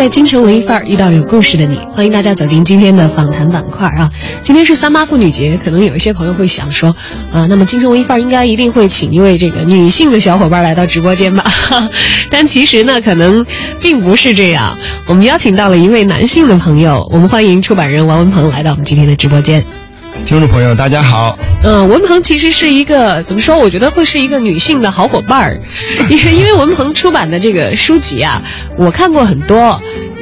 在京城文艺范儿遇到有故事的你，欢迎大家走进今天的访谈板块啊！今天是三八妇女节，可能有一些朋友会想说，啊，那么京城文艺范儿应该一定会请一位这个女性的小伙伴来到直播间吧？但其实呢，可能并不是这样。我们邀请到了一位男性的朋友，我们欢迎出版人王文鹏来到我们今天的直播间。听众朋友，大家好。嗯，文鹏其实是一个怎么说？我觉得会是一个女性的好伙伴儿，因为因为文鹏出版的这个书籍啊，我看过很多，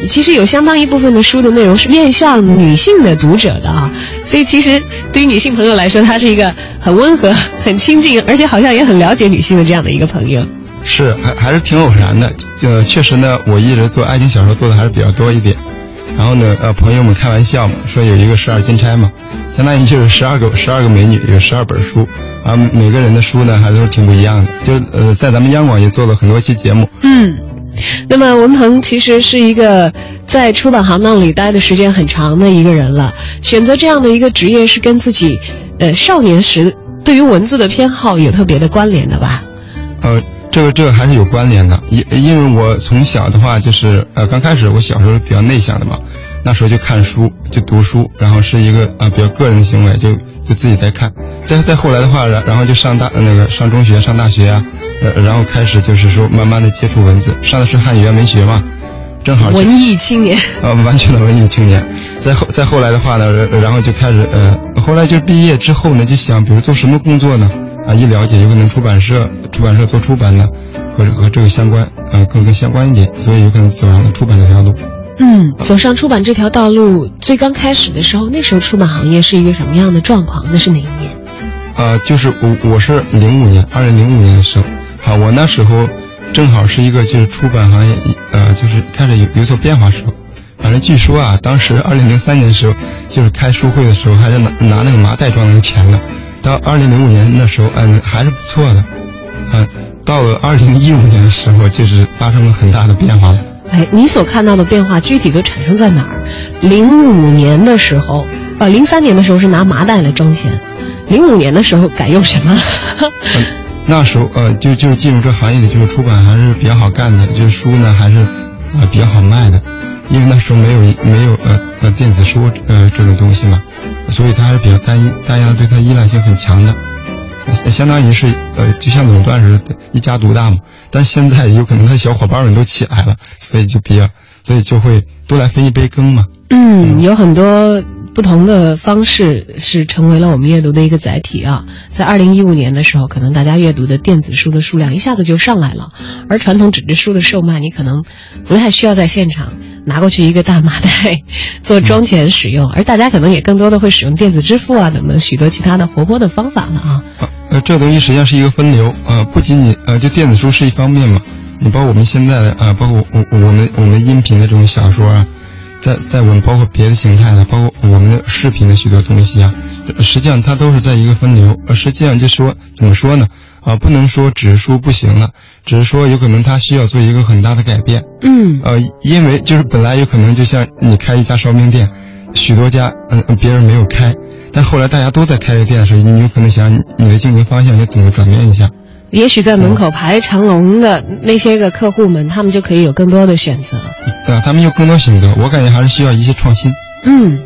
其实有相当一部分的书的内容是面向女性的读者的啊，所以其实对于女性朋友来说，他是一个很温和、很亲近，而且好像也很了解女性的这样的一个朋友。是，还还是挺偶然的。呃，确实呢，我一直做爱情小说做的还是比较多一点。然后呢，呃，朋友们开玩笑嘛，说有一个十二金钗嘛，相当于就是十二个十二个美女，有十二本书，啊，每个人的书呢还都是挺不一样的。就呃，在咱们央广也做了很多期节目。嗯，那么文鹏其实是一个在出版行当里待的时间很长的一个人了，选择这样的一个职业是跟自己，呃，少年时对于文字的偏好有特别的关联的吧？呃。这个这个还是有关联的，因因为我从小的话就是呃刚开始我小时候比较内向的嘛，那时候就看书就读书，然后是一个啊比较个人的行为，就就自己在看。再再后来的话，然然后就上大那个上中学上大学啊，呃然后开始就是说慢慢的接触文字，上的是汉语言文学嘛，正好文艺青年呃完全的文艺青年。再后再后来的话呢，然后就开始呃后来就毕业之后呢，就想比如做什么工作呢？啊，一了解有可能出版社，出版社做出版呢，和和这个相关，呃，更更相关一点，所以有可能走上了出版这条路。嗯，走上出版这条道路，最刚开始的时候，那时候出版行业是一个什么样的状况？那是哪一年？呃，就是我我是零五年，二零零五年的时候，啊，我那时候正好是一个就是出版行业，呃，就是开始有有所变化时候。反正据说啊，当时二零零三年的时候，就是开书会的时候，还是拿拿那个麻袋装那个钱呢。到二零零五年那时候，嗯，还是不错的，嗯，到了二零一五年的时候，就是发生了很大的变化了。哎，你所看到的变化具体都产生在哪儿？零五年的时候，呃，零三年的时候是拿麻袋来装钱，零五年的时候改用什么？那时候，呃，就就进入这行业里，就是出版还是比较好干的，就是书呢还是，呃，比较好卖的，因为那时候没有没有呃呃电子书呃这种东西嘛。所以它还是比较单一，大家对它依赖性很强的，相当于是呃，就像垄断似的，一家独大嘛。但现在有可能他小伙伴们都起来了，所以就比较，所以就会多来分一杯羹嘛。嗯，有很多不同的方式是成为了我们阅读的一个载体啊。在二零一五年的时候，可能大家阅读的电子书的数量一下子就上来了，而传统纸质书的售卖，你可能不太需要在现场拿过去一个大麻袋做装钱使用，而大家可能也更多的会使用电子支付啊等等许多其他的活泼的方法了啊。呃，这东西实际上是一个分流呃，不仅仅呃，就电子书是一方面嘛，你包括我们现在的啊，包括我我们我们音频的这种小说啊。在在我们包括别的形态的，包括我们的视频的许多东西啊，实际上它都是在一个分流。呃，实际上就说怎么说呢？啊，不能说只是说不行了，只是说有可能它需要做一个很大的改变。嗯，呃，因为就是本来有可能就像你开一家烧饼店，许多家嗯、呃、别人没有开，但后来大家都在开这店的时候，你有可能想你的竞争方向要怎么转变一下。也许在门口排长龙的那些个客户们，他们就可以有更多的选择。对啊，他们有更多选择。我感觉还是需要一些创新。嗯，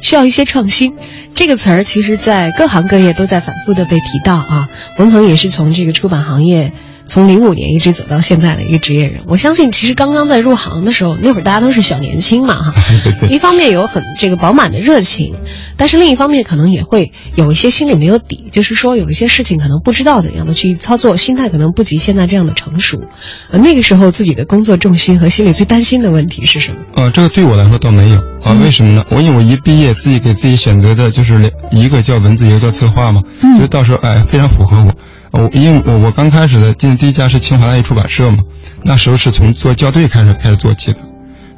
需要一些创新。这个词儿其实，在各行各业都在反复的被提到啊。文鹏也是从这个出版行业。从零五年一直走到现在的一个职业人，我相信其实刚刚在入行的时候，那会儿大家都是小年轻嘛，哈。一方面有很这个饱满的热情，但是另一方面可能也会有一些心里没有底，就是说有一些事情可能不知道怎样的去操作，心态可能不及现在这样的成熟。呃，那个时候自己的工作重心和心里最担心的问题是什么？呃，这个对我来说倒没有啊，为什么呢？我因为我一毕业自己给自己选择的就是一个叫文字，一个叫策划嘛，嗯就到时候哎非常符合我。我因为我我刚开始的进第一家是清华大学出版社嘛，那时候是从做校对开始开始做起的，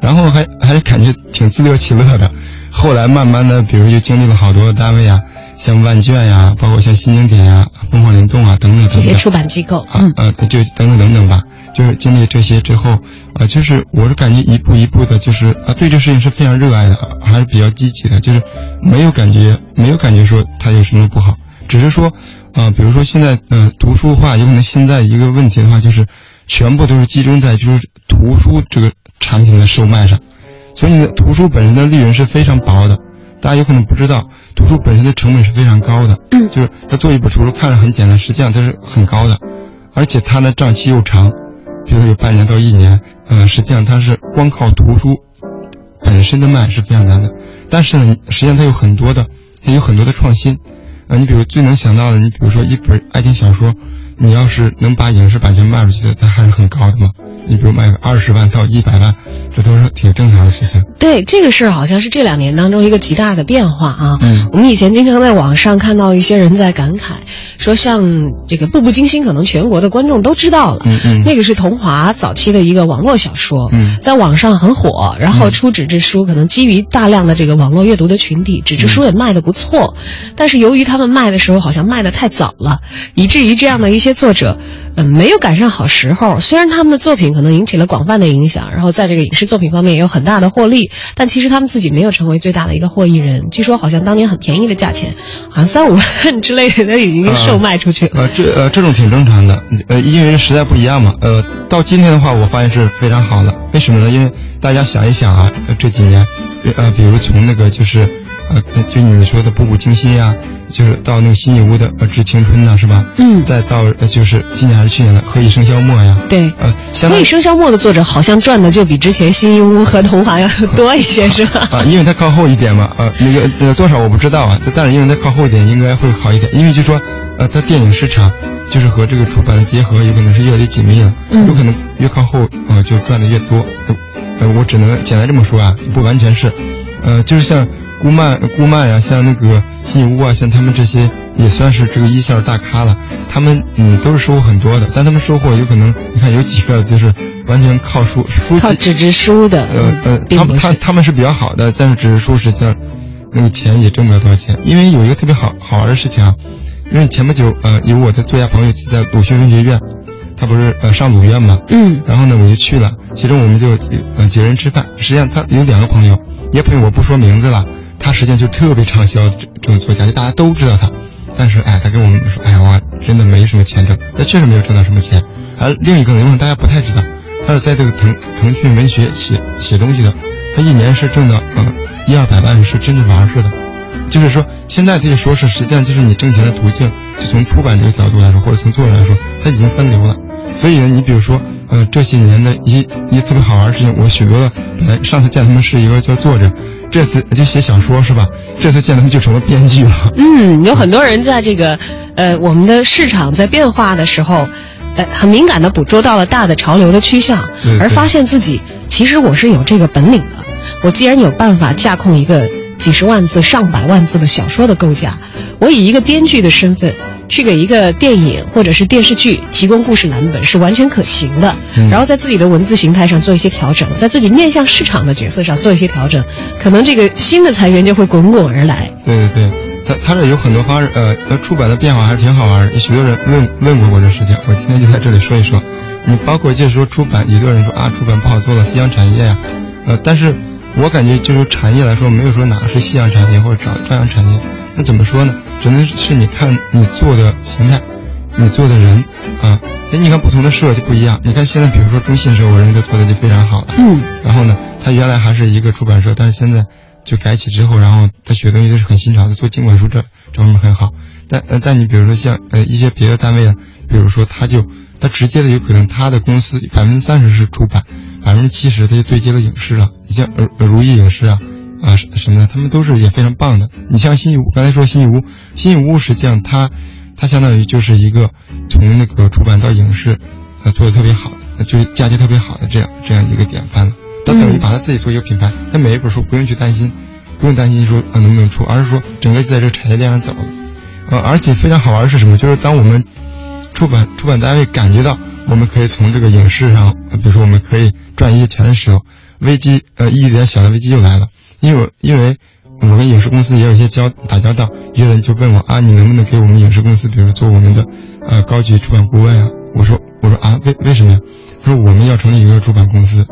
然后还还是感觉挺自得其乐的。后来慢慢的，比如就经历了好多单位啊，像万卷呀，包括像新经典呀、凤凰联动啊等等等等这些出版机构，啊呃，就等等等等吧。就是经历这些之后，啊，就是我是感觉一步一步的，就是啊，对这事情是非常热爱的，还是比较积极的，就是没有感觉，没有感觉说它有什么不好，只是说，啊，比如说现在，呃，读书的话，有可能现在一个问题的话，就是全部都是集中在就是图书这个产品的售卖上，所以呢，图书本身的利润是非常薄的，大家有可能不知道，图书本身的成本是非常高的，嗯就是他做一本图书看着很简单，实际上它是很高的，而且它的账期又长。比如有半年到一年，呃，实际上它是光靠图书本身的卖是非常难的。但是呢，实际上它有很多的，它有很多的创新。呃，你比如最能想到的，你比如说一本爱情小说，你要是能把影视版权卖出去的，它还是很高的嘛。你比如卖个二十万到一百万，这都是挺正常的事情。对这个事儿，好像是这两年当中一个极大的变化啊。嗯我们以前经常在网上看到一些人在感慨，说像这个《步步惊心》，可能全国的观众都知道了。嗯嗯那个是桐华早期的一个网络小说，嗯在网上很火，然后出纸质书，可能基于大量的这个网络阅读的群体，纸质书也卖的不错。但是由于他们卖的时候好像卖的太早了，以至于这样的一些作者，嗯，没有赶上好时候。虽然他们的作品可能引起了广泛的影响，然后在这个影视作品方面也有很大的获利，但其实他们自己没有成为最大的一个获益人。据说好像当年很便宜的价钱，好像三五万之类的都已经售卖出去了。呃，这呃这种挺正常的，呃，因为时代不一样嘛。呃，到今天的话，我发现是非常好的。为什么呢？因为大家想一想啊，这几年，呃，比如从那个就是，呃，就你说的《步步惊心》呀，就是到那个新义屋的《呃致青春》呐，是吧？嗯再到呃就是今年还是去年的《何以笙箫默》呀。对呃，相当于所以笙箫默的作者好像赚的就比之前新一屋和桐华要多一些，是吧？啊，因为它靠后一点嘛，呃，那个呃多少我不知道啊，但是因为它靠后一点，应该会好一点。因为就说，呃，它电影市场就是和这个出版的结合，有可能是越来越紧密了，嗯有可能越靠后，呃，就赚的越多。呃呃，我只能简单这么说啊，不完全是，呃，就是像顾漫、顾漫呀、像那个信义屋啊，像他们这些也算是这个一线大咖了，他们嗯都是收获很多的，但他们收获有可能，你看有几个就是完全靠书书籍靠纸质书的，呃呃，他他他们是比较好的，但是纸质书实际上那个钱也挣不了多少钱。因为有一个特别好好玩的事情啊，因为前不久呃有我的作家朋友在鲁迅文学院，他不是呃上鲁院嘛，嗯。然后呢我就去了，其中我们就几呃几个人吃饭，实际上他有两个朋友，一个朋友我不说名字了，他实际上就特别畅销这种作家，就大家都知道他，但是哎他跟我们说，哎呀我真的没什么钱挣，他确实没有挣到什么钱，而另一个呢，因为大家不太知道。他是在这个腾腾讯文学写写东西的，他一年是挣到呃一二百万，是真的玩似的。就是说，现在可以说是实际上就是你挣钱的途径，就从出版这个角度来说，或者从作者来说，他已经分流了。所以呢，你比如说，呃，这些年的一一特别好玩的事情，我许多的本来上次见他们是一个叫作者，这次就写小说是吧？这次见他就成了编剧了。嗯，有很多人在这个呃我们的市场在变化的时候。呃，很敏感的捕捉到了大的潮流的趋向，对对而发现自己其实我是有这个本领的。我既然有办法架空一个几十万字、上百万字的小说的构架，我以一个编剧的身份去给一个电影或者是电视剧提供故事蓝本是完全可行的。嗯然后在自己的文字形态上做一些调整，在自己面向市场的角色上做一些调整，可能这个新的财源就会滚滚而来。对对对，他他这有很多方式，呃，呃，出版的变化还是挺好玩的。许多人问问过我这事情，我今天就在这里说一说。你包括就是说出版，有的人说啊，出版不好做了，夕阳产业呀、呃，但是我感觉就是产业来说，没有说哪个是夕阳产业或者朝朝阳产业。那怎么说呢？只能是你看你做的形态，你做的人啊，哎，你看不同的社就不一样。你看现在，比如说中信社，我认为他做的就非常好了。嗯，然后呢，他原来还是一个出版社，但是现在就改起之后，然后他学东西都是很新潮的，做经管书这这方面很好。但呃，但你比如说像呃一些别的单位啊，比如说他就他直接的有可能他的公司百分之三十是出版，百分之七十他就对接了影视了。你像呃呃如意影视啊啊什什么的，他们都是也非常棒的。你像新义屋，刚才说新义屋，新义屋实际上它它相当于就是一个从那个出版到影视，呃做的特别好的，就是嫁接特别好的这样这样一个典范了。他等于把他自己做一个品牌，他每一本书不用去担心，不用担心说啊能不能出，而是说整个就在这个产业链上走了。呃，而且非常好玩的是什么？就是当我们出版出版单位感觉到我们可以从这个影视上，呃比如说我们可以赚一些钱的时候，危机呃一点小的危机又来了，因为因为我跟影视公司也有一些交打交道，有人就问我啊，你能不能给我们影视公司，比如做我们的呃高级出版顾问啊？我说我说啊，为为什么呀？他说我们要成立一个出版公司。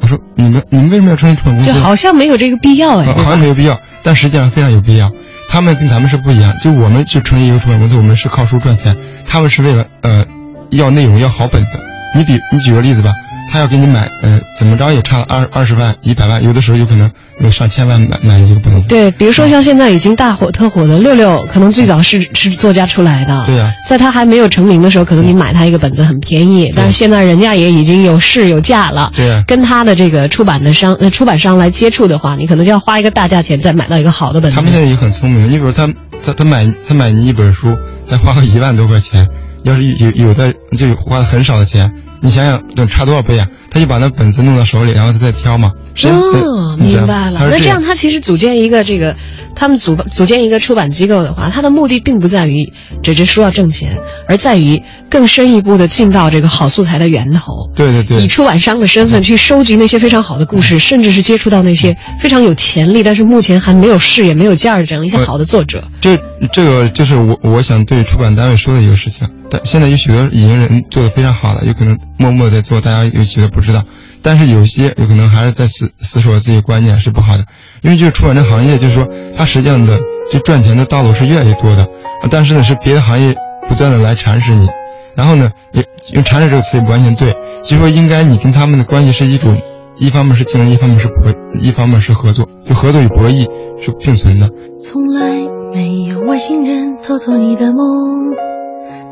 我说你们你们为什么要成立出版公司？就好像没有这个必要哎，好像没有必要，但实际上非常有必要。他们跟咱们是不一样，就我们去成立一个出版公司，我们是靠书赚钱，他们是为了呃要内容要好本子。你比你举个例子吧。他要给你买，呃，怎么着也差二二十万、一百万，有的时候有可能有上千万买买一个本子。对，比如说像现在已经大火特火的六六，可能最早是是作家出来的。对呀，在他还没有成名的时候，可能你买他一个本子很便宜，但是现在人家也已经有市有价了。对啊，跟他的这个出版的商呃出版商来接触的话，你可能就要花一个大价钱再买到一个好的本子。他们现在也很聪明，你比如他他他买他买你一本书，再花个一万多块钱，要是有有的就花的很少的钱。你想想，等差多少倍啊？他就把那本子弄到手里，然后他再挑嘛。哦，明白了。那这样，他其实组建一个这个，他们组组建一个出版机构的话，他的目的并不在于这这书要挣钱，而在于更深一步的进到这个好素材的源头。对对对。以出版商的身份去收集那些非常好的故事，甚至是接触到那些非常有潜力，但是目前还没有事业、没有价值这样一些好的作者。这这个就是我我想对出版单位说的一个事情。但现在有许多已经人做的非常好了，有可能默默在做，大家有许多不知道。但是有些有可能还是在死死守自己观念是不好的，因为就是出版这行业，就是说它实际上的就赚钱的道路是越来越多的，但是呢是别的行业不断的来蚕食你，然后呢也用蚕食这个词也不完全对，就说应该你跟他们的关系是一种，一方面是竞争，一方面是博，一方面是合作，就合作与博弈是并存的。从来没有外星人偷走你的梦，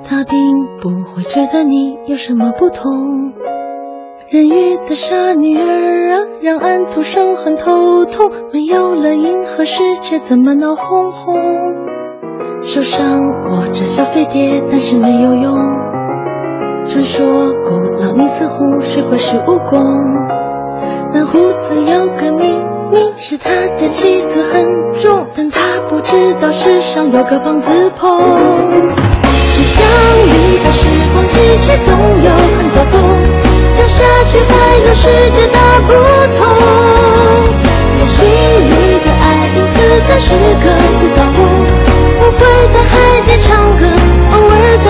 他并不会觉得你有什么不同。人鱼的傻女儿啊，让俺徒生很头痛。没有了银河世界，怎么闹哄哄？手上握着小飞碟，但是没有用。传说古老尼斯湖水会是蜈蚣。蓝胡子有个秘密，是他的妻子很重，但他不知道世上有个胖子婆。纸箱里的时光机器总有很多是。还有世界大不同。游戏里的爱，因此在时刻不倒翁。不会在海底唱歌，偶尔在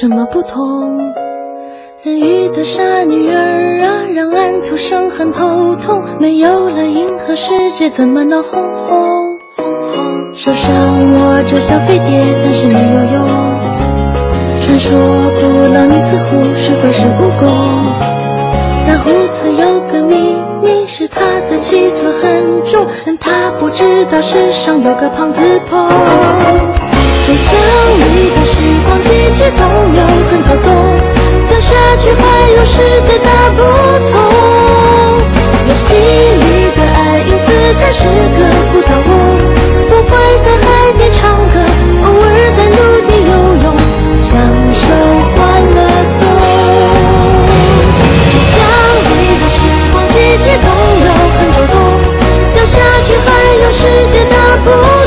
什么不同？人鱼的傻女儿啊，让安徒生很头痛。没有了银河世界，怎么闹哄哄？手上握着小飞碟，但是没有用。传说古老尼斯湖是会是蜈蚣。蓝胡子有个秘密，是他的妻子很重，但他不知道世上有个胖子婆。纸箱里的时光机器总有很多洞，掉下去还有世界大不同。游戏里的爱因此在时刻不倒翁，不会在海底唱歌，偶尔在陆地游泳，享受欢乐颂。纸箱里的时光机器总有很多洞，掉下去还有世界大不同。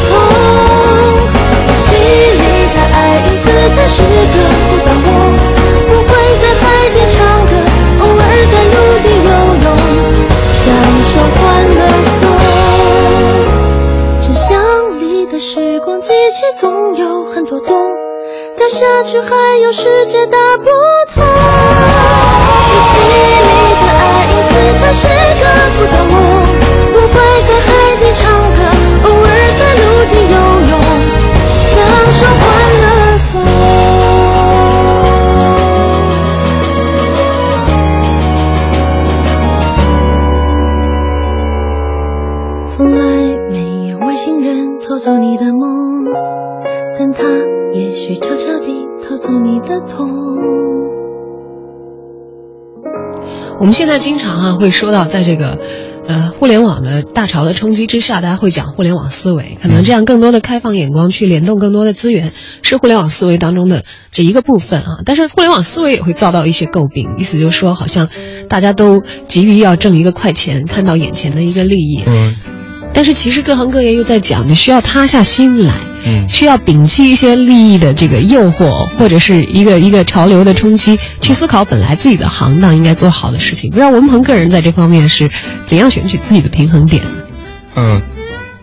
掉下去还有世界大不同。我心里的爱因此的痛。我们现在经常啊会说到，在这个，呃，互联网的大潮的冲击之下，大家会讲互联网思维，可能这样更多的开放眼光去联动更多的资源，是互联网思维当中的这一个部分啊。但是互联网思维也会遭到一些诟病，意思就是说，好像大家都急于要挣一个快钱，看到眼前的一个利益。嗯但是其实各行各业又在讲，你需要塌下心来，嗯需要摒弃一些利益的这个诱惑，或者是一个一个潮流的冲击，去思考本来自己的行当应该做好的事情。不知道文鹏个人在这方面是怎样选取自己的平衡点呢？嗯，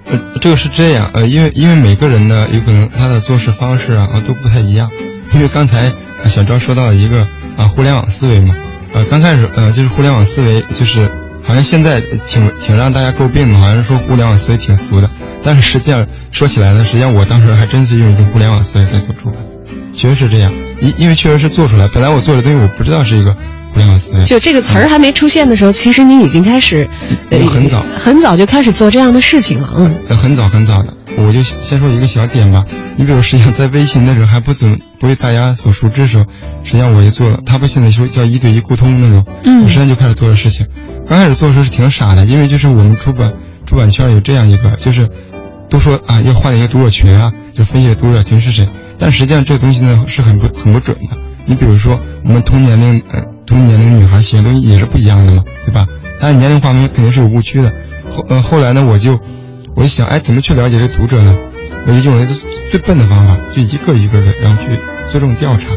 呃，这个是这样，呃，因为因为每个人呢，有可能他的做事方式啊啊都不太一样。因为刚才啊小昭说到了一个啊互联网思维嘛，呃，刚开始呃就是互联网思维就是好像现在挺挺让大家诟病的，好像说互联网思维挺俗的，但是实际上说起来呢，实际上我当时还真是用一种互联网思维在做出版，确实是这样，因因为确实是做出来，本来我做的东西我不知道是一个互联网思维，就这个词儿还没出现的时候，其实你已经开始，很早很早就开始做这样的事情了。嗯，呃，很早很早的，我就先说一个小点吧。你比如，实际上在微信那时候还不怎么不为大家所熟知的时候，实际上我也做了。他不现在说叫一对一沟通那种，嗯我实际上就开始做的事情。刚开始做的时候是挺傻的，因为就是我们出版出版圈有这样一个，就是都说啊要换一个读者群啊，就分析读者群是谁，但实际上这个东西呢是很不很不准的。你比如说，我们同年龄呃同年龄女孩喜欢东西也是不一样的嘛，对吧？但是年龄划分肯定是有误区的。后呃后来呢，我就我就想，哎，怎么去了解这读者呢？我就用了最最笨的方法，就一个一个的，然后去做这种调查，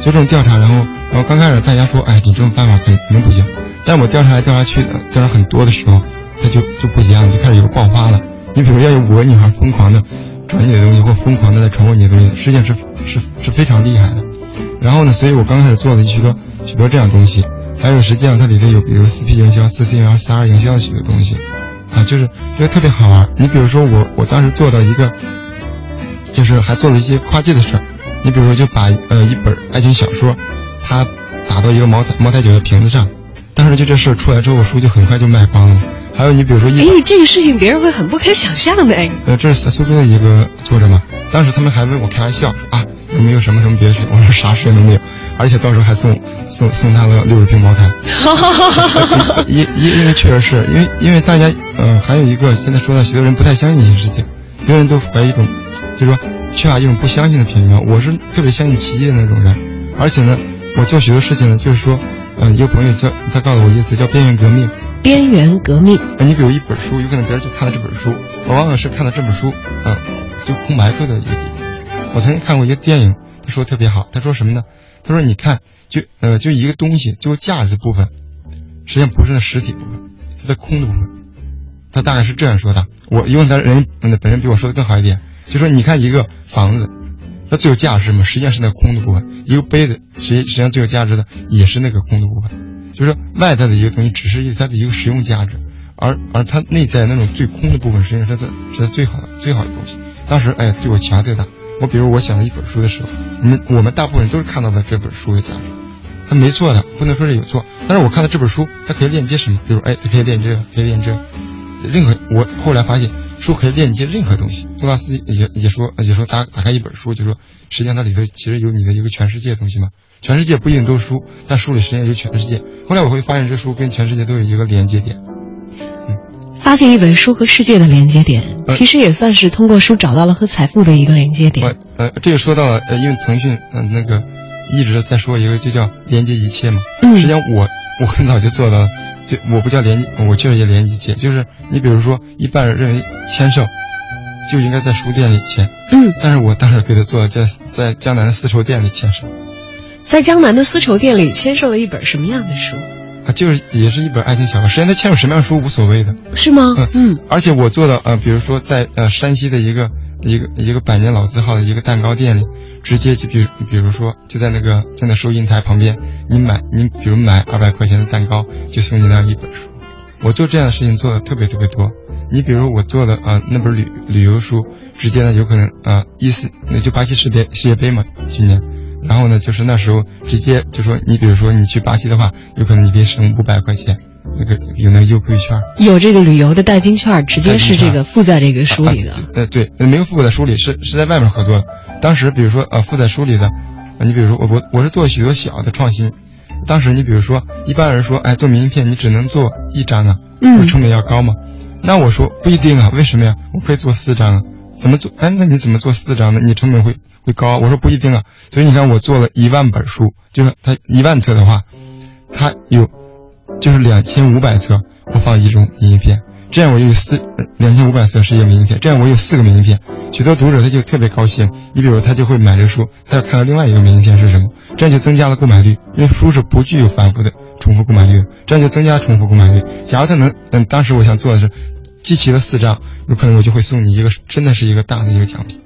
做这种调查，然后然后刚开始大家说，哎，你这种办法肯肯定不行。但我调查来调查去，的调查很多的时候，它就就不一样，就开始有爆发了。你比如要有五个女孩疯狂的转你的东西，或疯狂的在传播你的东西，实际上是是是非常厉害的。然后呢，所以我刚开始做了许多许多这样东西，还有实际上它里头有比如四 P 营销、四 C 营销、四 R 营销的许多东西，啊，就是觉得特别好玩。你比如说我我当时做到一个，就是还做了一些跨界的事儿。你比如说就把呃一本爱情小说，它打到一个茅台茅台酒的瓶子上，当时就这事儿出来之后，书就很快就卖光了。还有你比如说一哎，这个事情别人会很不可想象的哎。呃，这是苏州的一个作者嘛，当时他们还问我开玩笑啊，有没有什么什么别的选？我说啥事都没有，而且到时候还送送送他了六十瓶茅台。因因因为确实是因为因为大家呃还有一个现在说到许多人不太相信一些事情，别人都怀疑一种就是说缺乏一种不相信的品嘛。我是特别相信奇迹的那种人，而且呢，我做许多事情呢，就是说，呃，一个朋友叫他告诉我一个词叫边缘革命。边缘革命，啊，你比如一本书，有可能别人就看了这本书，我往往是看了这本书，啊，就空白处的一个地方。我曾经看过一个电影，他说特别好，他说什么呢？他说你看，就呃就一个东西最有价值的部分，实际上不是那实体部分，是在空的部分。他大概是这样说的。我因为他人嗯本人比我说的更好一点，就说你看一个房子，它最有价值嘛，实际上是那空的部分；一个杯子，实实际上最有价值的也是那个空的部分。就是外在的一个东西，只是它的一个实用价值，而而它内在那种最空的部分，实际上是它是它最好的最好的东西。当时哎，对我强最大。我比如我想了一本书的时候，我们我们大部分人都是看到的这本书的价值，它没错的，不能说是有错。但是我看到这本书，它可以链接什么？比如哎，它可以链接，可以链接。任何我后来发现，书可以链接任何东西。托拉斯也也说也说打打开一本书，就说实际上它里头其实有你的一个全世界的东西嘛。全世界不一定都是书，但书里实际上有全世界。后来我会发现，这书跟全世界都有一个连接点。发现一本书和世界的连接点，呃其实也算是通过书找到了和财富的一个连接点。呃呃，这个说到了，呃，因为腾讯嗯、呃、那个一直在说一个就叫连接一切嘛。嗯实际上我我很早就做到了，就我不叫连接，我确实也连接一切。就是你比如说，一般人认为签售就应该在书店里签，嗯，但是我当时给他做了在在江南的丝绸店里签售。在江南的丝绸店里签售了一本什么样的书？啊，就是也是一本爱情小说。实际上他签售什么样的书无所谓的，是吗？嗯，而且我做的呃，比如说在呃山西的一个一个一个百年老字号的一个蛋糕店里，直接就比比如说就在那个在那收银台旁边，你买你比如买二百块钱的蛋糕，就送你那样一本书。我做这样的事情做的特别特别多。你比如我做的啊、那本旅旅游书，直接呢有可能啊一四那就巴西世界世界杯嘛去年。然后呢，就是那时候直接就说，你比如说你去巴西的话，有可能你可以省五百块钱，那个有那个优惠券，有这个旅游的代金券，直接是这个附在这个书里的。呃，对，没有附在书里，是是在外面合作的。当时比如说呃附在书里的，你比如说我我我是做许多小的创新。当时你比如说一般人说，哎，做明信片你只能做一张啊，嗯，成本要高嘛。那我说不一定啊，为什么呀？我可以做四张啊。怎么做？哎，那你怎么做四张呢？你成本会会高？我说不一定啊。所以你看，我做了一万本书，就是它一万册的话，它有就是两千五百册，我放一种明信片，这样我有四两千五百册是一个明信片，这样我有四个明信片，许多读者他就特别高兴。你比如他就会买这书，他要看到另外一个明信片是什么，这样就增加了购买率，因为书是不具有反复的重复购买率的，这样就增加重复购买率。假如他能，嗯，当时我想做的是。集齐了四张，有可能我就会送你一个，真的是一个大的一个奖品。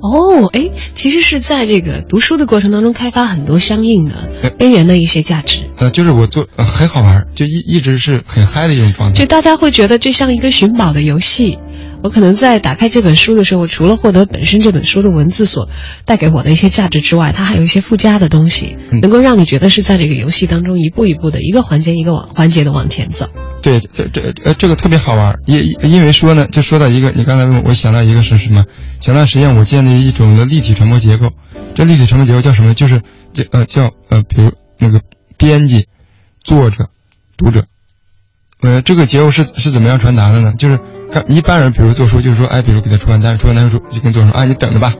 哦，哎，其实是在这个读书的过程当中开发很多相应的边缘的一些价值。呃，就是我做呃很好玩，就一一直是很嗨的一种状态。就大家会觉得这像一个寻宝的游戏。我可能在打开这本书的时候，除了获得本身这本书的文字所带给我的一些价值之外，它还有一些附加的东西，能够让你觉得是在这个游戏当中一步一步的一个环节一个往环节的往前走。对，这这呃这个特别好玩，因因为说呢，就说到一个，你刚才问我想到一个是什么？前段时间我建立一种的立体传播结构，这立体传播结构叫什么？就是这呃叫呃比如那个编辑、作者、读者。呃，这个结构是是怎么样传达的呢？就是看一般人，比如做书，就是说，哎，比如给他出版单，出版单说就跟作者说，啊，你等着吧。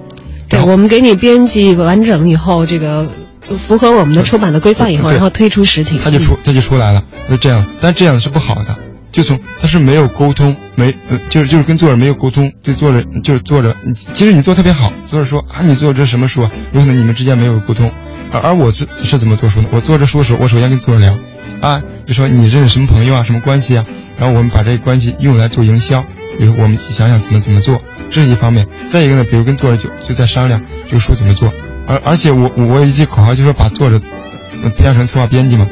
对，我们给你编辑完整以后，这个符合我们的出版的规范以后，然后推出实体，他就出他就出来了，就这样。但这样是不好的，就从他是没有沟通，没呃，就是就是跟作者没有沟通，对作者就是作者，其实你做特别好，作者说啊，你做这什么书啊？有可能你们之间没有沟通，而而我是是怎么做书呢？我做这书的时候，我首先跟作者聊。啊，就说你认识什么朋友啊，什么关系啊？然后我们把这个关系用来做营销，比如我们想想怎么怎么做，这是一方面。再一个呢，比如跟作者就就在商量这个书怎么做，而而且我我有一句口号就是说把作者培养成策划编辑嘛，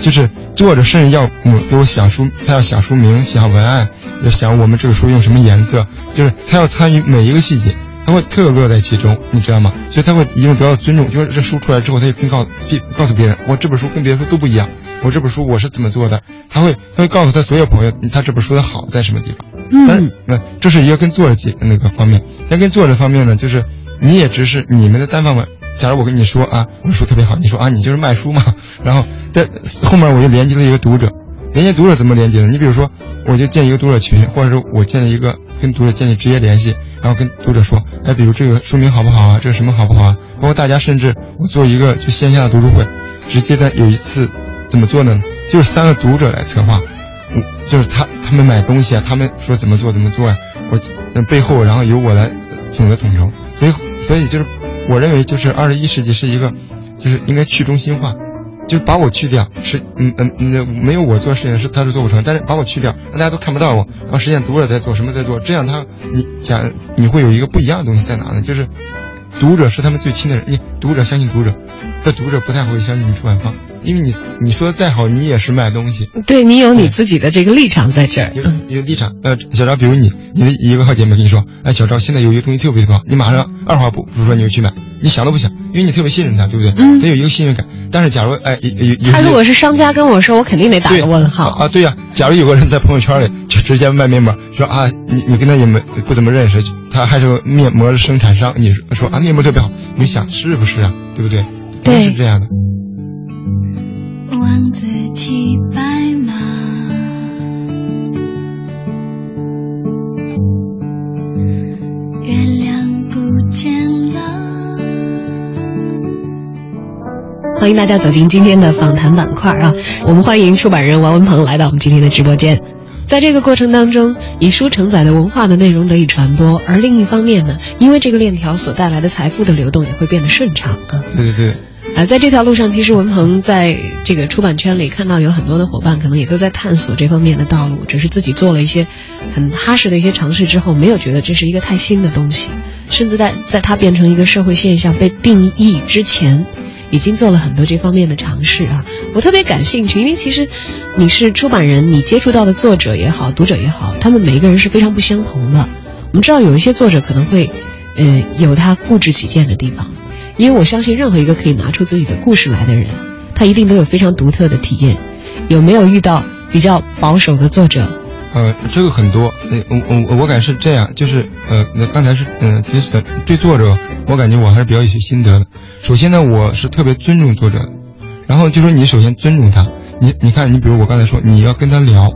就是作者甚至要嗯给我想书，他要想书名、想文案，要想我们这个书用什么颜色，就是他要参与每一个细节，他会特乐在其中，你知道吗？所以他会一定得到尊重，就是这书出来之后，他就跟告并告诉别人，我这本书跟别人书都不一样。我这本书我是怎么做的？他会他会告诉他所有朋友，他这本书的好在什么地方。但是那这是一个跟作者接那个方面。但跟作者方面呢，就是你也只是你们的单方面。假如我跟你说啊，我书特别好，你说啊，你就是卖书嘛。然后在后面我就连接了一个读者，连接读者怎么连接呢？你比如说，我就建一个读者群，或者说我建立一个跟读者建立直接联系，然后跟读者说，哎，比如这个书名好不好啊？这个什么好不好啊？包括大家甚至我做一个就线下的读书会，直接的有一次。怎么做呢？就是三个读者来策划，嗯，就是他他们买东西啊，他们说怎么做怎么做呀，我背后然后由我来总的统筹，所以所以就是我认为就是二十一世纪是一个，就是应该去中心化，就是把我去掉，是嗯嗯嗯没有我做事情是他是做不成，但是把我去掉，让大家都看不到我，然后实现读者在做什么在做，这样他你讲你会有一个不一样的东西在哪呢？就是读者是他们最亲的人，你读者相信读者，但读者不太会相信你出版方。因为你你说的再好，你也是卖东西。对你有你自己的这个立场在这儿，有有立场。呃，小赵，比如你，你的一个好姐妹跟你说，哎，小赵，现在有一个东西特别特别好，你马上二话不不说你就去买，你想都不想，因为你特别信任他，对不对？嗯。他有一个信任感。但是假如哎有有他如果是商家跟我说，我肯定得打个问号啊。对呀，假如有个人在朋友圈里就直接卖面膜，说啊，你你跟他也没不怎么认识，他还是个面膜的生产商，你说啊面膜特别好，你想是不是啊？对不对？对，是这样的。王子骑白马，月亮不见了。欢迎大家走进今天的访谈板块啊！我们欢迎出版人王文鹏来到我们今天的直播间。在这个过程当中，以书承载的文化的内容得以传播，而另一方面呢，因为这个链条所带来的财富的流动也会变得顺畅啊。对对对。啊，在这条路上，其实文鹏在这个出版圈里看到有很多的伙伴，可能也都在探索这方面的道路，只是自己做了一些很踏实的一些尝试之后，没有觉得这是一个太新的东西，甚至在在它变成一个社会现象被定义之前，已经做了很多这方面的尝试啊。我特别感兴趣，因为其实你是出版人，你接触到的作者也好，读者也好，他们每一个人是非常不相同的。我们知道有一些作者可能会，呃，有他固执己见的地方。因为我相信，任何一个可以拿出自己的故事来的人，他一定都有非常独特的体验。有没有遇到比较保守的作者？呃，这个很多，呃，我我我感是这样，就是呃，那刚才是嗯，对对作者，我感觉我还是比较有些心得的。首先呢，我是特别尊重作者，然后就说你首先尊重他，你你看，你比如我刚才说，你要跟他聊，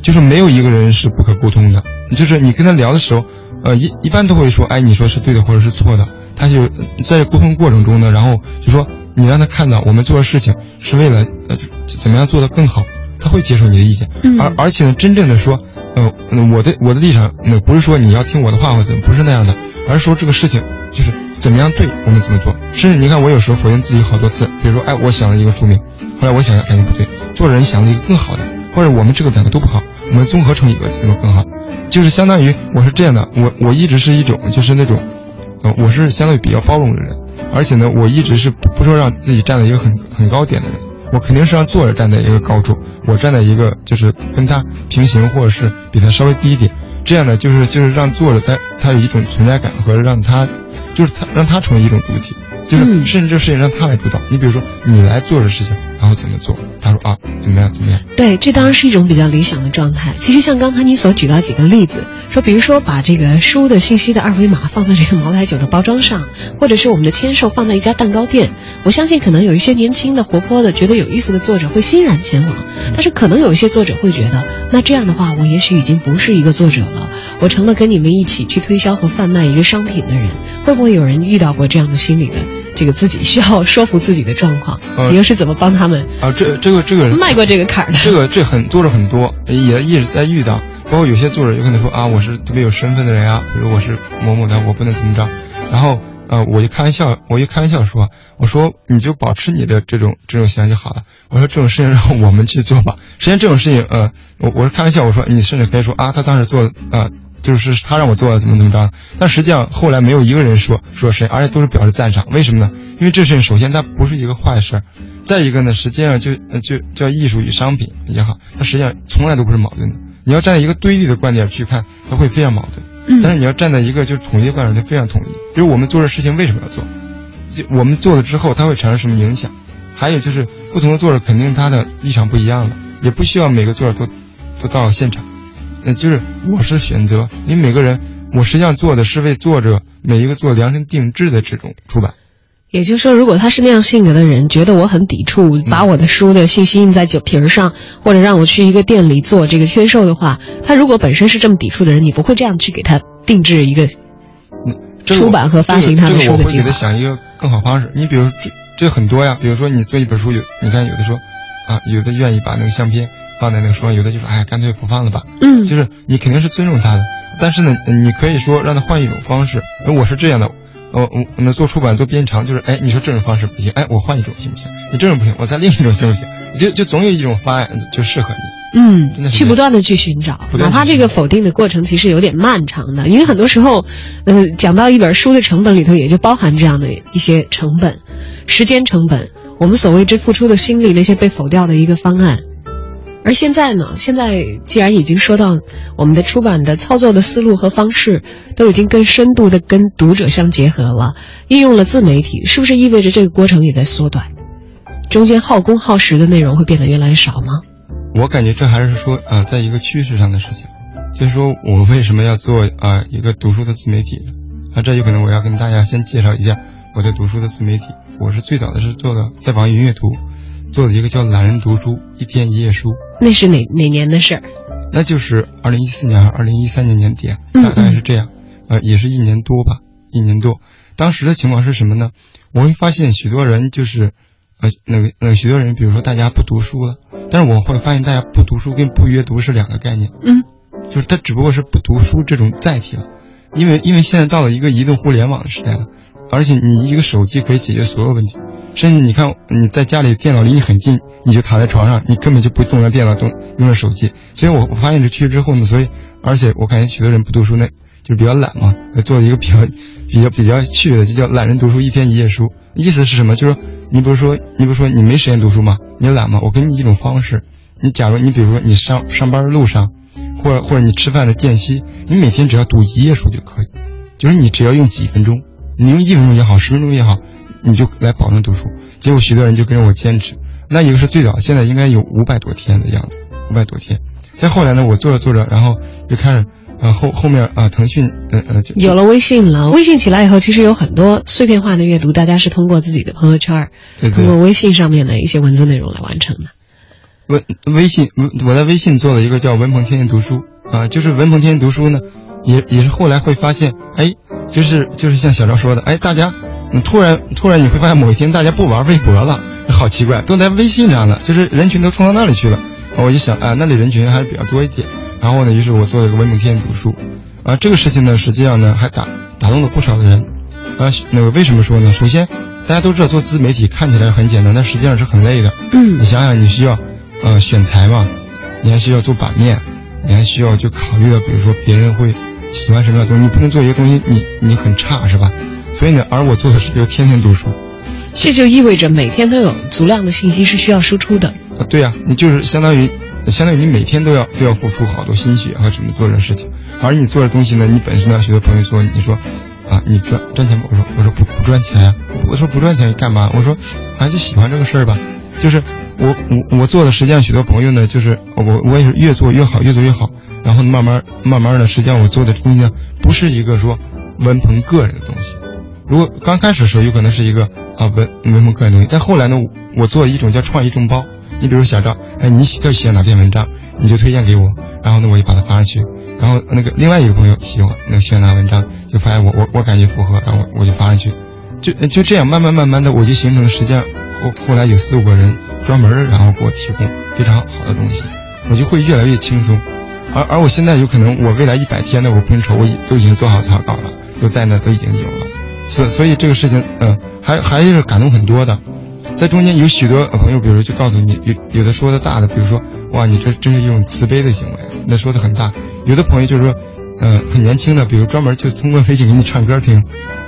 就是没有一个人是不可沟通的，就是你跟他聊的时候，呃，一一般都会说，哎，你说是对的或者是错的，他就在这沟通过程中呢，然后就说你让他看到我们做的事情是为了呃怎么样做得更好。他会接受你的意见，而而且呢，真正的说，呃，我的我的立场，那不是说你要听我的话或者不是那样的，而是说这个事情就是怎么样对我们怎么做。甚至你看，我有时候否定自己好多次，比如说，哎，我想了一个书名，后来我想感觉不对，作者人想了一个更好的，或者我们这个两个都不好，我们综合成一个能够更好，就是相当于我是这样的，我我一直是一种就是那种，呃，我是相对比较包容的人，而且呢，我一直是不说让自己站在一个很很高点的人。我肯定是让作者站在一个高处，我站在一个就是跟他平行，或者是比他稍微低一点，这样呢，就是就是让作者他他有一种存在感和让他，就是他让他成为一种主体。就是甚至这事情让他来主导，你比如说你来做这事情，然后怎么做？他说啊，怎么样怎么样？对，这当然是一种比较理想的状态。其实像刚才你所举到几个例子，说比如说把这个书的信息的二维码放在这个茅台酒的包装上，或者是我们的签售放在一家蛋糕店，我相信可能有一些年轻的、活泼的、觉得有意思的作者会欣然前往。但是可能有一些作者会觉得，那这样的话，我也许已经不是一个作者了，我成了跟你们一起去推销和贩卖一个商品的人。会不会有人遇到过这样的心理呢？这个自己需要说服自己的状况，你又是怎么帮他们啊？这这个这个人迈过这个坎儿的？这个这很作者很多，也一直在遇到。包括有些作者有可能说啊，我是特别有身份的人啊，比如我是某某的，我不能怎么着。然后呃，我就开玩笑，我就开玩笑说，我说你就保持你的这种这种形象就好了。我说这种事情让我们去做吧。实际上这种事情，呃，我我是开玩笑，我说你甚至可以说啊，他当时做啊。就是他让我做的怎么怎么着，但实际上后来没有一个人说说谁，而且都是表示赞赏。为什么呢？因为这事情首先它不是一个坏事，再一个呢，实际上就就叫艺术与商品也好，它实际上从来都不是矛盾的。你要站在一个对立的观点去看，它会非常矛盾。但是你要站在一个就是统一的观点，就非常统一。比如我们做这事情为什么要做？就我们做了之后，它会产生什么影响？还有就是不同的作者肯定他的立场不一样的，也不需要每个作者都都到现场。嗯，就是我是选择，因为每个人，我实际上做的是为作者每一个做量身定制的这种出版。也就是说，如果他是那样性格的人，觉得我很抵触把我的书的信息印在酒瓶上，或者让我去一个店里做这个签售的话，他如果本身是这么抵触的人，你不会这样去给他定制一个出版和发行他的书的计划。这个我会给他想一个更好方式。你比如这这很多呀，比如说你做一本书，有你看有的说。啊，有的愿意把那个相片放在那个书上，有的就说，哎，干脆不放了吧。嗯，就是你肯定是尊重他的，但是呢，你可以说让他换一种方式。我是这样的，我我那做出版做编长，就是，哎，你说这种方式不行，哎，我换一种行不行？你这种不行，我再另一种行不行？就就总有一种方案就适合你。嗯，去不断的去寻找，哪怕这个否定的过程其实有点漫长的，因为很多时候，呃，讲到一本书的成本里头，也就包含这样的一些成本，时间成本。我们所谓之付出的心力，那些被否掉的一个方案，而现在呢？现在既然已经说到我们的出版的操作的思路和方式，都已经更深度的跟读者相结合了，运用了自媒体，是不是意味着这个过程也在缩短？中间耗工耗时的内容会变得越来越少吗？我感觉这还是说呃，在一个趋势上的事情，就是说我为什么要做啊一个读书的自媒体呢？那这有可能我要跟大家先介绍一下我的读书的自媒体。我是最早的是做的在网易云阅读做了一个叫懒人读书一天一页书，那是哪哪年的事儿？那就是二零一四年二零一三年年底啊，大概是这样，呃，也是一年多吧，一年多。当时的情况是什么呢？我会发现许多人就是，呃，那个呃，许多人，比如说大家不读书了，但是我会发现大家不读书跟不阅读是两个概念，嗯，就是他只不过是不读书这种载体了，因为因为现在到了一个移动互联网的时代了。而且你一个手机可以解决所有问题，甚至你看你在家里电脑离你很近，你就躺在床上，你根本就不动了电脑，动用了手机。所以我我发现这趋势之后呢，所以而且我感觉许多人不读书，那就是比较懒嘛，做了一个比较比较比较趣味的，就叫懒人读书一天一页书。意思是什么？就是你不是说你不是说你没时间读书吗？你懒吗？我给你一种方式，你假如你比如说你上上班的路上，或者或者你吃饭的间隙，你每天只要读一页书就可以，就是你只要用几分钟。你用一分钟也好，十分钟也好，你就来保证读书。结果许多人就跟着我坚持。那一个是最早，现在应该有五百多天的样子。五百多天。再后来呢，我做着做着，然后就开始，呃后后面啊、腾讯呃呃就有了微信了，微信起来以后，其实有很多碎片化的阅读，大家是通过自己的朋友圈儿，对对通过微信上面的一些文字内容来完成的。微微信，我我在微信做了一个叫文鹏天天读书啊，就是文鹏天天读书呢，也也是后来会发现，哎，就是就是像小赵说的，哎，大家，嗯，突然突然你会发现某一天大家不玩微博了，好奇怪，都在微信上了，就是人群都冲到那里去了，啊我就想，啊，那里人群还是比较多一点，然后呢，于是我做了一个文鹏天天读书，啊，这个事情呢，实际上呢还打打动了不少的人，啊，那个为什么说呢？首先，大家都知道做自媒体看起来很简单，但实际上是很累的，嗯。你想想，你需要，呃，选材嘛，你还需要做版面，你还需要就考虑到，比如说别人会喜欢什么样的东西，你不能做一个东西你你很差是吧？所以呢，而我做的是一个天天读书，这就意味着每天都有足量的信息是需要输出的。啊，对呀、你就是相当于，相当于你每天都要都要付出好多心血和什么做这事情，而你做的东西呢，你本身呢，许多朋友说，你说，啊，你赚赚钱吗？我说我说不不赚钱呀、我说不赚钱干嘛？我说，啊就喜欢这个事儿吧，就是我我我做的，实际上许多朋友呢，就是我我也是越做越好，越做越好，然后慢慢慢慢的，实际上我做的东西呢，不是一个说文鹏个人的东西。如果刚开始的时候有可能是一个啊文文鹏个人东西，但后来呢，我做一种叫创意众包。你比如小赵，哎，你喜特喜欢哪篇文章，你就推荐给我，然后呢，我就把它发上去。然后那个另外一个朋友喜欢那喜欢哪文章，就发现我我我感觉符合，然后我就发上去。就就这样慢慢慢慢的，我就形成了实际上后后来有四五个人专门的，然后给我提供非常好的东西，我就会越来越轻松。而而我现在有可能，我未来一百天的我不用愁，我已都已经做好草稿了，都在那都已经有了。所所以这个事情，嗯、还还是感动很多的。在中间有许多朋友，比如就告诉你，有有的说的大的，比如说，哇，你这真是一种慈悲的行为，那说的很大。有的朋友就是说，呃，很年轻的，比如专门就通过飞信给你唱歌听，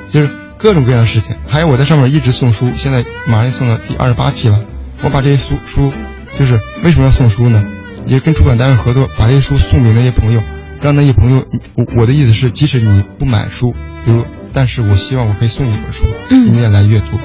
就是各种各样的事情。还有我在上面一直送书，现在马上送到第二十八期了。我把这些书书，就是为什么要送书呢？也跟出版单位合作，把这些书送给那些朋友，让那些朋友，我我的意思是，即使你不买书，比如，但是我希望我可以送你一本书，嗯你也来阅读。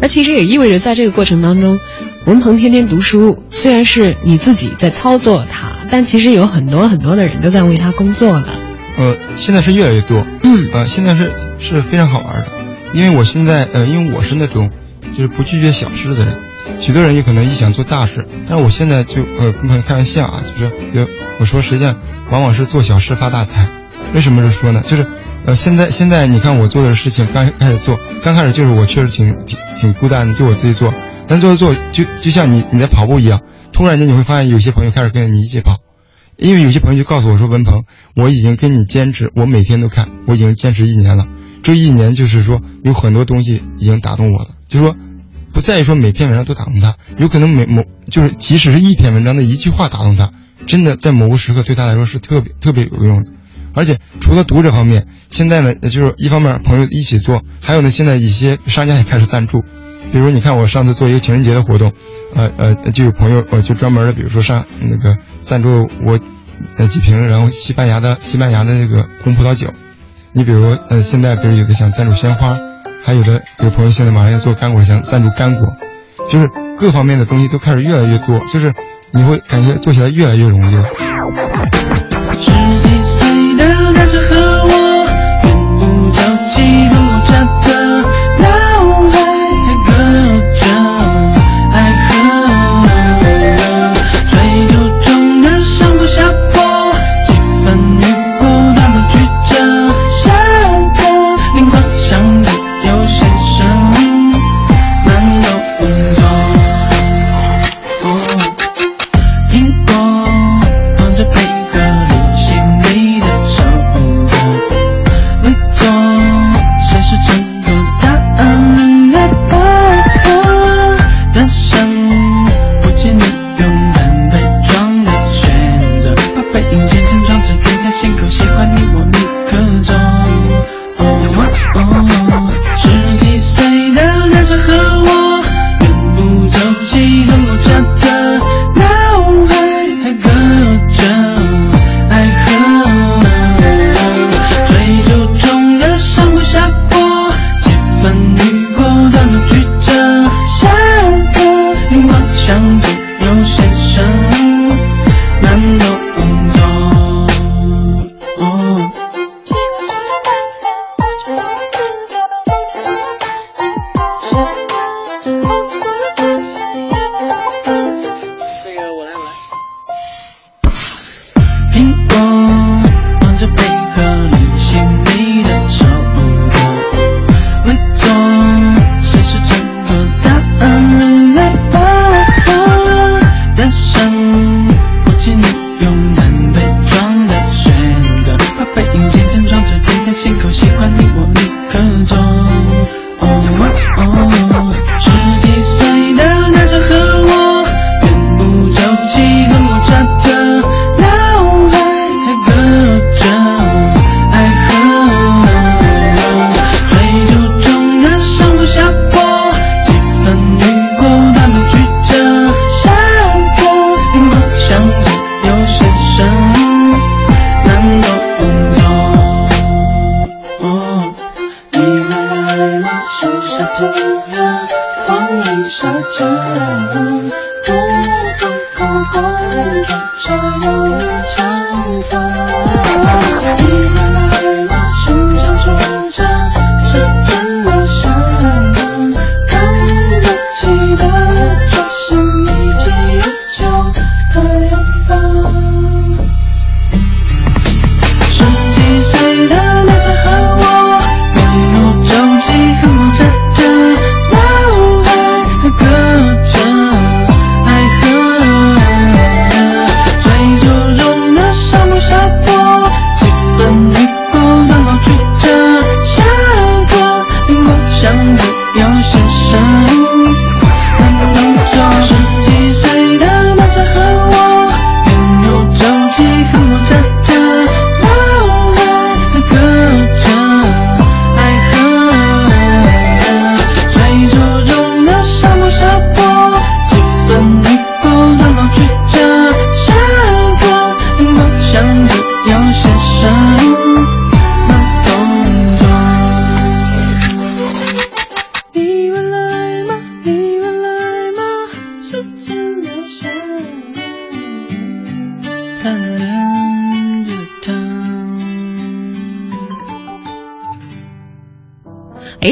那其实也意味着，在这个过程当中，文鹏天天读书虽然是你自己在操作它，但其实有很多很多的人都在为它工作了。呃，现在是越来越多，嗯呃，现在是是非常好玩的，因为我现在呃，因为我是那种就是不拒绝小事的人，许多人有可能一想做大事，但是我现在就呃跟朋友开玩笑啊，就是有我说实际上往往是做小事发大财，为什么这么说呢？就是呃现在现在你看我做的事情刚开始做，刚开始就是我确实挺挺挺孤单的，就我自己做，但做着做就就像你你在跑步一样，突然间你会发现有些朋友开始跟着你一起跑。因为有些朋友就告诉我说：“文鹏，我已经跟你坚持，我每天都看，我已经坚持一年了。这一年就是说有很多东西已经打动我了，就说不在于说每篇文章都打动他，有可能每某就是即使是一篇文章的一句话打动他，真的在某个时刻对他来说是特别特别有用的。而且除了读这方面，现在呢，就是一方面朋友一起做，还有呢，现在一些商家也开始赞助。比如你看我上次做一个情人节的活动，呃呃，就有朋友呃就专门的，比如说上那个赞助我呃几瓶，然后西班牙的西班牙的这个红葡萄酒。你比如呃现在比如有的想赞助鲜花，还有的有朋友现在马上要做干果，想赞助干果，就是各方面的东西都开始越来越多，就是你会感觉做起来越来越容易了。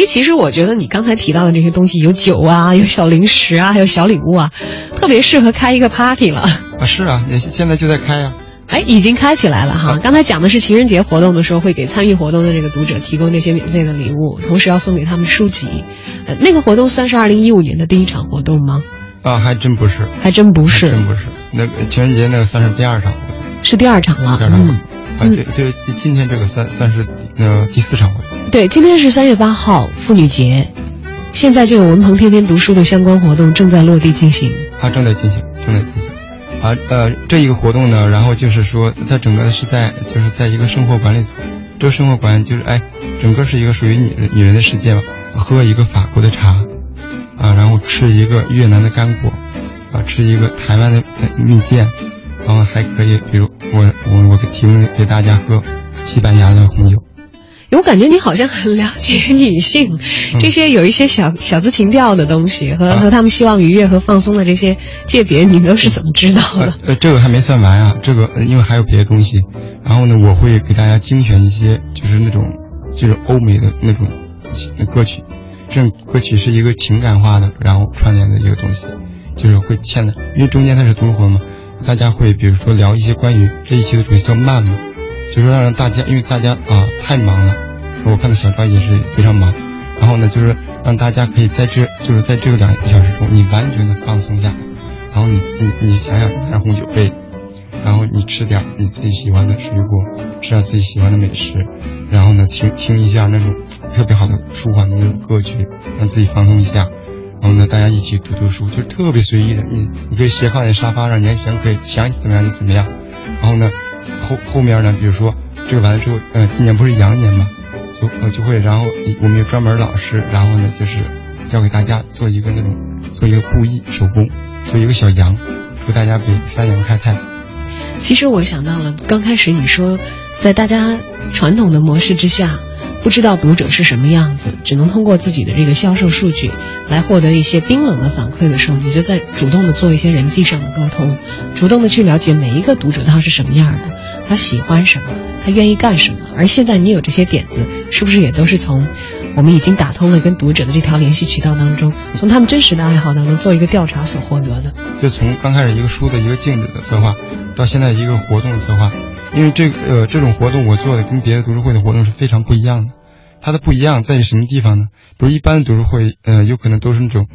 哎，其实我觉得你刚才提到的这些东西，有酒啊，有小零食啊，还有小礼物啊，特别适合开一个 party 了。啊，是啊，也现在就在开啊。哎，已经开起来了哈！刚才讲的是情人节活动的时候，会给参与活动的这个读者提供这些免费的礼物，同时要送给他们书籍。呃，那个活动算是二零一五年的第一场活动吗？啊，还真不是，还真不是，真不是。那个情人节那个算是第二场活动，是第二场了。第二场活动，啊，这这今天这个算算是呃第四场活动。对，今天是三月八号妇女节，现在就有文鹏天天读书的相关活动正在落地进行。啊，正在进行，正在进行。啊，呃，这一个活动呢，然后就是说，它整个是在就是在一个生活馆里头，这个生活馆就是哎，整个是一个属于女人女人的世界嘛，喝一个法国的茶，啊，然后吃一个越南的干果，啊，吃一个台湾的蜜饯，然后还可以，比如我我我提供给大家喝西班牙的红酒。我感觉你好像很了解女性，这些有一些小小资情调的东西和和他们希望愉悦和放松的这些界别，你都是怎么知道的？呃，这个还没算完啊，这个因为还有别的东西。然后呢，我会给大家精选一些，就是那种就是欧美的那种歌曲，这种歌曲是一个情感化的，然后串联的一个东西，就是会嵌的，因为中间它是独活嘛，大家会比如说聊一些关于这一期的主题叫慢嘛。就是让大家，因为大家啊太忙了，我看到小赵也是非常忙，然后呢，就是让大家可以在这，就是在这个两个小时中，你完全的放松下，然后你你你想想拿着红酒杯，然后你吃点你自己喜欢的水果，吃点自己喜欢的美食，然后呢听听一下那种特别好的舒缓的那种歌曲，让自己放松一下，然后呢大家一起读读书，就是特别随意的，你你可以斜靠在沙发上，你还想可以想怎么样就怎么样，然后呢。后后面呢，比如说这个完了之后，呃，今年不是羊年嘛，就我就会，然后我们有专门老师，然后呢就是教给大家做一个那种做一个布艺手工，做一个小羊，祝大家比三羊开泰。其实我想到了，刚开始你说，在大家传统的模式之下。不知道读者是什么样子，只能通过自己的这个销售数据来获得一些冰冷的反馈的时候，你就在主动的做一些人际上的沟通，主动的去了解每一个读者他是什么样的，他喜欢什么，他愿意干什么。而现在你有这些点子，是不是也都是从我们已经打通了跟读者的这条联系渠道当中，从他们真实的爱好当中做一个调查所获得的？就从刚开始一个书的一个静止的策划，到现在一个活动策划。因为这呃这种活动我做的跟别的读书会的活动是非常不一样的，它的不一样在于什么地方呢？比如一般的读书会，呃有可能都是那种，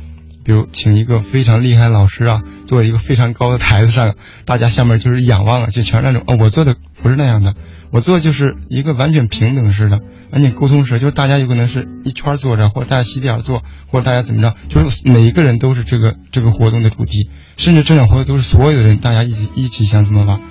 比如请一个非常厉害老师啊，坐在一个非常高的台子上，大家下面就是仰望啊，就全是那种哦。我做的不是那样的，我做的就是一个完全平等式的，完全沟通式，就是大家有可能是一圈坐着，或者大家席地而坐，或者大家怎么着，就是每一个人都是这个这个活动的主题，甚至这场活动都是所有的人大家一起一起想怎么玩。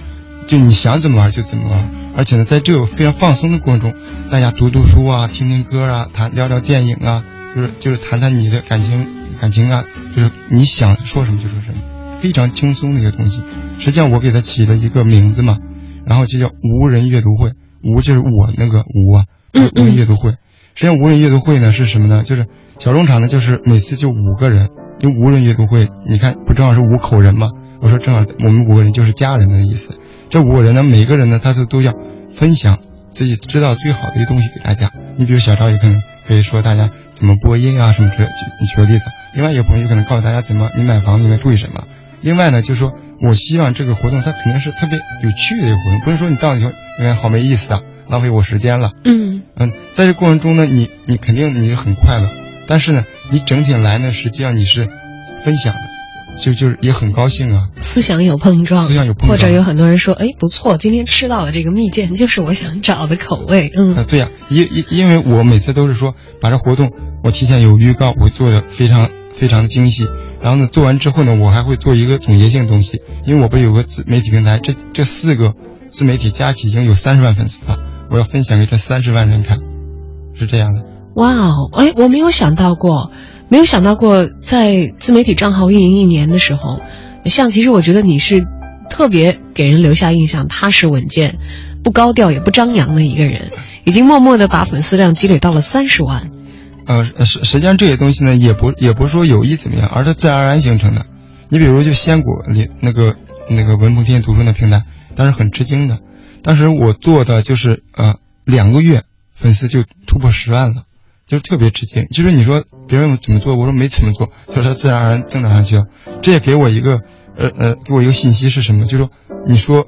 就你想怎么玩就怎么玩，而且呢，在这个非常放松的过程中，大家读读书啊，听听歌啊，谈聊聊电影啊，就是就是谈谈你的感情感情啊，就是你想说什么就说什么，非常轻松的一个东西。实际上我给它起了一个名字嘛，然后就叫无人阅读会，无就是我那个无啊，无人阅读会。实际上无人阅读会呢是什么呢？就是小农场呢，就是每次就五个人，因为无人阅读会，你看不正好是五口人吗？我说正好我们五个人就是家人的意思。这五个人呢，每个人呢，他都都要分享自己知道最好的一个东西给大家。你比如小赵有可能可以说大家怎么播音啊什么之类。你举个例子，另外一个朋友可能告诉大家怎么你买房子应该注意什么。另外呢，就是说我希望这个活动它肯定是特别有趣的一个活动，不是说你到你说哎好没意思啊，浪费我时间了。嗯嗯，在这过程中呢，你你肯定你是很快乐，但是呢，你整体来呢，实际上你是分享的。就就是也很高兴啊，思想有碰撞，思想有碰撞，或者有很多人说，哎，不错，今天吃到了这个蜜饯，就是我想找的口味，嗯啊，对呀，因因因为我每次都是说把这活动我提前有预告，我做的非常非常的精细，然后呢做完之后呢，我还会做一个总结性东西，因为我不是有个自媒体平台，这这四个自媒体加起已经有三十万粉丝了，我要分享给这三十万人看，是这样的。哇哦，哎，我没有想到过。没有想到过，在自媒体账号运营一年的时候，像其实我觉得你是特别给人留下印象踏实稳健、不高调也不张扬的一个人，已经默默的把粉丝量积累到了三十万。呃，实实际上这些东西呢，也不也不是说有意怎么样，而是自然而然形成的。你比如就仙果里那个那个文鹏天天读书那平台，当时很吃惊的，当时我做的就是呃两个月粉丝就突破十万了。就是特别直接。就是你说别人怎么做，我说没怎么做，就是他自然而然增长上去了。这也给我一个呃呃给我一个信息是什么？就是说你说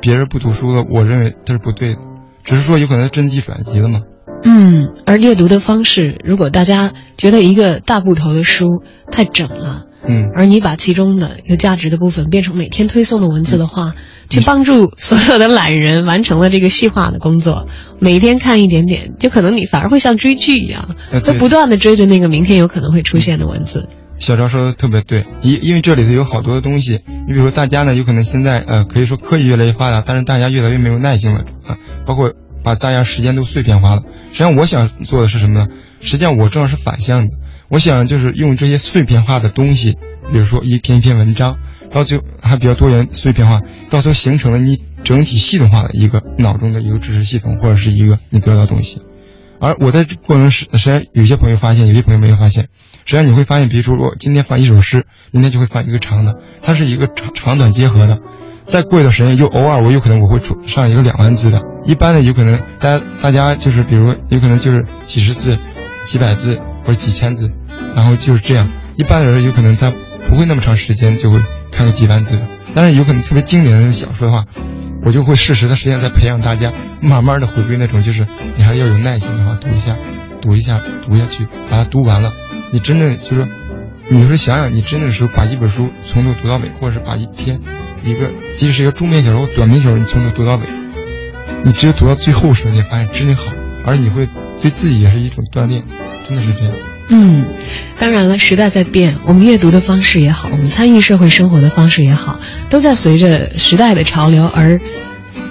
别人不读书了，我认为这是不对的，只是说有可能阵地转移了嘛。嗯，而阅读的方式，如果大家觉得一个大部头的书太整了，嗯，而你把其中的有价值的部分变成每天推送的文字的话，去帮助所有的懒人完成了这个细化的工作，每天看一点点，就可能你反而会像追剧一样，呃对会不断的追着那个明天有可能会出现的文字。小赵说的特别对，因因为这里头有好多的东西，你比如说大家呢，有可能现在呃可以说科技越来越发达，但是大家越来越没有耐心了啊，包括把大家时间都碎片化了。实际上我想做的是什么呢？实际上我正好是反向的，我想就是用这些碎片化的东西，比如说一篇一篇文章，到最后还比较多元碎片化，到最后形成了你整体系统化的一个脑中的一个知识系统，或者是一个你得到的东西。而我在这过程实实际上有些朋友发现，有些朋友没有发现。实际上你会发现，比如说我今天发一首诗，明天就会发一个长的，它是一个长长短结合的。再过一段时间，又偶尔我有可能我会出上一个两万字的，一般的有可能大家大家就是比如有可能就是几十字、几百字或者几千字，然后就是这样。一般人有可能他不会那么长时间就会看个几万字的，但是有可能特别经典的那种小说的话，我就会适时的时间在培养大家，慢慢的回归那种就是你还是要有耐心的话，读一下，读一下，读下去，把它读完了，你真正就是，你是想想你真正是把一本书从头读到尾，或者是把一篇一个即使是一个中篇小说、短篇小说，你从头读到尾，你只有读到最后时候，你发现真的好，而你会对自己也是一种锻炼，真的是这样。嗯，当然了，时代在变，我们阅读的方式也好，我们参与社会生活的方式也好，都在随着时代的潮流而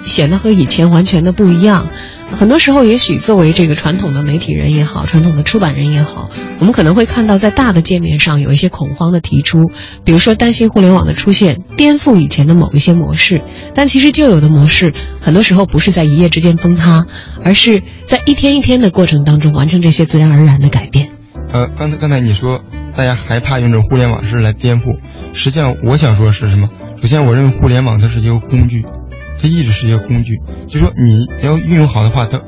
显得和以前完全的不一样。很多时候，也许作为这个传统的媒体人也好，传统的出版人也好，我们可能会看到在大的界面上有一些恐慌的提出，比如说担心互联网的出现颠覆以前的某一些模式。但其实旧有的模式，很多时候不是在一夜之间崩塌，而是在一天一天的过程当中完成这些自然而然的改变。呃，刚才刚才你说大家害怕用这种互联网式来颠覆，实际上我想说的是什么？首先，我认为互联网它是一个工具，它一直是一个工具，就说你要运用好的话，它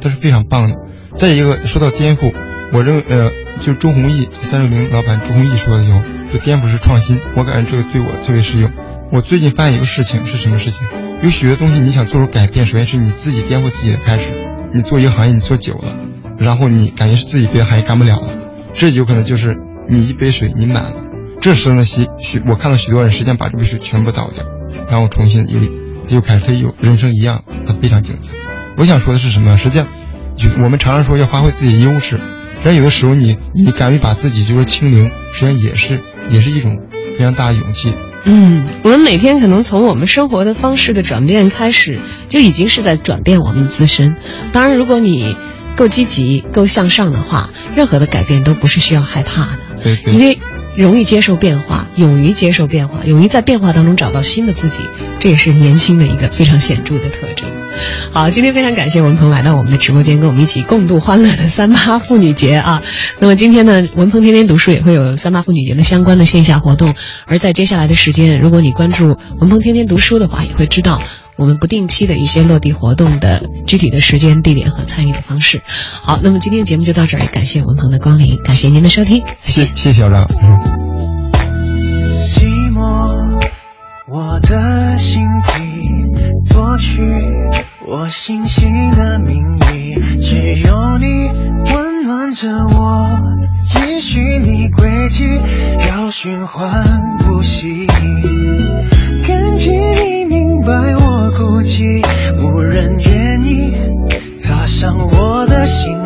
它是非常棒的。再一个，说到颠覆，我认为呃，就是周鸿祎三六零老板周鸿祎说的有，就颠覆是创新，我感觉这个对我特别适用。我最近发现一个事情是什么事情？有许多东西你想做出改变，首先是你自己颠覆自己的开始。你做一个行业，你做久了，然后你感觉是自己别的行业干不了了，这有可能就是你一杯水你满了，这时候呢，许许我看到许多人实际上把这杯水全部倒掉，然后重新又又开始飞，又人生一样，它非常精彩。我想说的是什么？实际上，就我们常常说要发挥自己的优势，但有的时候你你敢于把自己就是清零，实际上也是也是一种非常大的勇气。嗯，我们每天可能从我们生活的方式的转变开始，就已经是在转变我们自身。当然，如果你够积极、够向上的话，任何的改变都不是需要害怕的，因为容易接受变化，勇于接受变化，勇于在变化当中找到新的自己，这也是年轻的一个非常显著的特征。好，今天非常感谢文鹏来到我们的直播间，跟我们一起共度欢乐的 三八妇女节啊。那么今天呢，文鹏天天读书也会有三八妇女节的相关的线下活动，而在接下来的时间，如果你关注文鹏天天读书的话，也会知道我们不定期的一些落地活动的具体的时间、地点和参与的方式。好，那么今天的节目就到这儿，也感谢文鹏的光临，感谢您的收听，再谢见。谢谢小张，嗯。寂寞，我的心底夺取我心性的名义，只有你温暖着我，也许你轨迹要循环不息，感激你明白无人愿意踏上我的心。